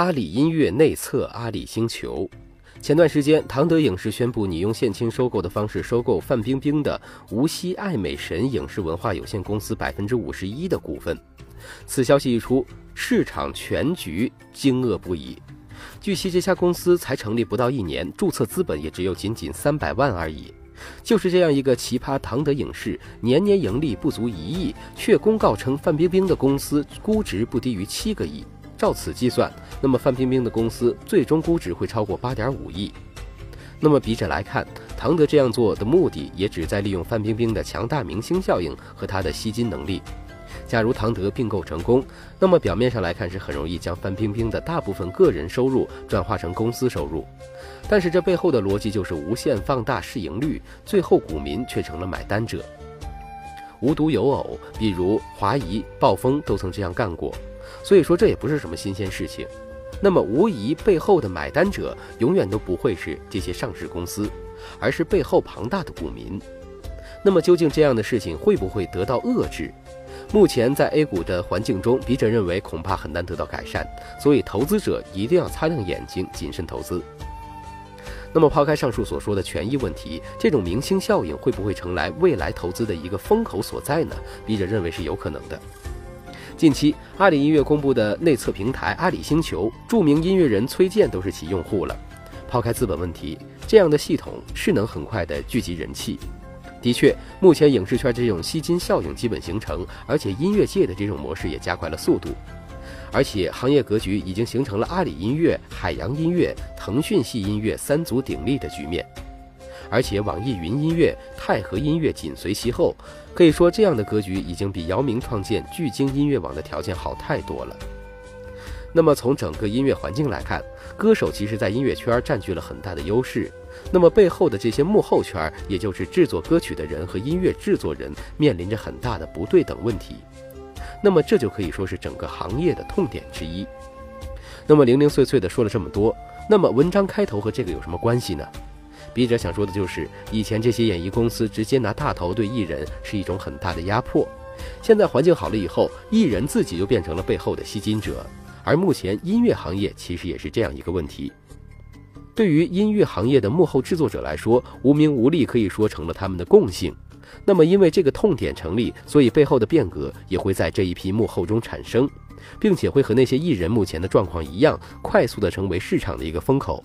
阿里音乐内测阿里星球。前段时间，唐德影视宣布拟用现金收购的方式收购范冰冰的无锡爱美神影视文化有限公司百分之五十一的股份。此消息一出，市场全局惊愕不已。据悉，这家公司才成立不到一年，注册资本也只有仅仅三百万而已。就是这样一个奇葩，唐德影视年年盈利不足一亿，却公告称范冰冰的公司估值不低于七个亿。照此计算，那么范冰冰的公司最终估值会超过八点五亿。那么笔者来看，唐德这样做的目的也只在利用范冰冰的强大明星效应和她的吸金能力。假如唐德并购成功，那么表面上来看是很容易将范冰冰的大部分个人收入转化成公司收入，但是这背后的逻辑就是无限放大市盈率，最后股民却成了买单者。无独有偶，比如华谊、暴风都曾这样干过。所以说这也不是什么新鲜事情，那么无疑背后的买单者永远都不会是这些上市公司，而是背后庞大的股民。那么究竟这样的事情会不会得到遏制？目前在 A 股的环境中，笔者认为恐怕很难得到改善，所以投资者一定要擦亮眼睛，谨慎投资。那么抛开上述所说的权益问题，这种明星效应会不会成来未来投资的一个风口所在呢？笔者认为是有可能的。近期，阿里音乐公布的内测平台阿里星球，著名音乐人崔健都是其用户了。抛开资本问题，这样的系统是能很快的聚集人气。的确，目前影视圈这种吸金效应基本形成，而且音乐界的这种模式也加快了速度，而且行业格局已经形成了阿里音乐、海洋音乐、腾讯系音乐三足鼎立的局面。而且网易云音乐、太和音乐紧随其后，可以说这样的格局已经比姚明创建巨鲸音乐网的条件好太多了。那么从整个音乐环境来看，歌手其实在音乐圈占据了很大的优势，那么背后的这些幕后圈，也就是制作歌曲的人和音乐制作人，面临着很大的不对等问题。那么这就可以说是整个行业的痛点之一。那么零零碎碎的说了这么多，那么文章开头和这个有什么关系呢？笔者想说的就是，以前这些演艺公司直接拿大头对艺人是一种很大的压迫，现在环境好了以后，艺人自己就变成了背后的吸金者。而目前音乐行业其实也是这样一个问题，对于音乐行业的幕后制作者来说，无名无利可以说成了他们的共性。那么因为这个痛点成立，所以背后的变革也会在这一批幕后中产生，并且会和那些艺人目前的状况一样，快速的成为市场的一个风口。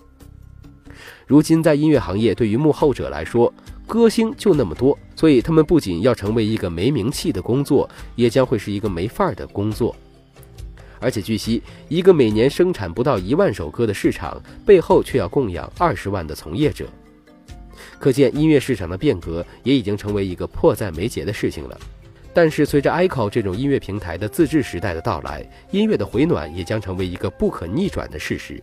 如今，在音乐行业，对于幕后者来说，歌星就那么多，所以他们不仅要成为一个没名气的工作，也将会是一个没范儿的工作。而且据悉，一个每年生产不到一万首歌的市场，背后却要供养二十万的从业者。可见，音乐市场的变革也已经成为一个迫在眉睫的事情了。但是，随着 iCo 这种音乐平台的自制时代的到来，音乐的回暖也将成为一个不可逆转的事实。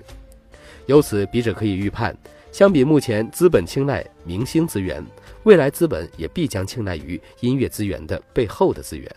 由此，笔者可以预判，相比目前资本青睐明星资源，未来资本也必将青睐于音乐资源的背后的资源。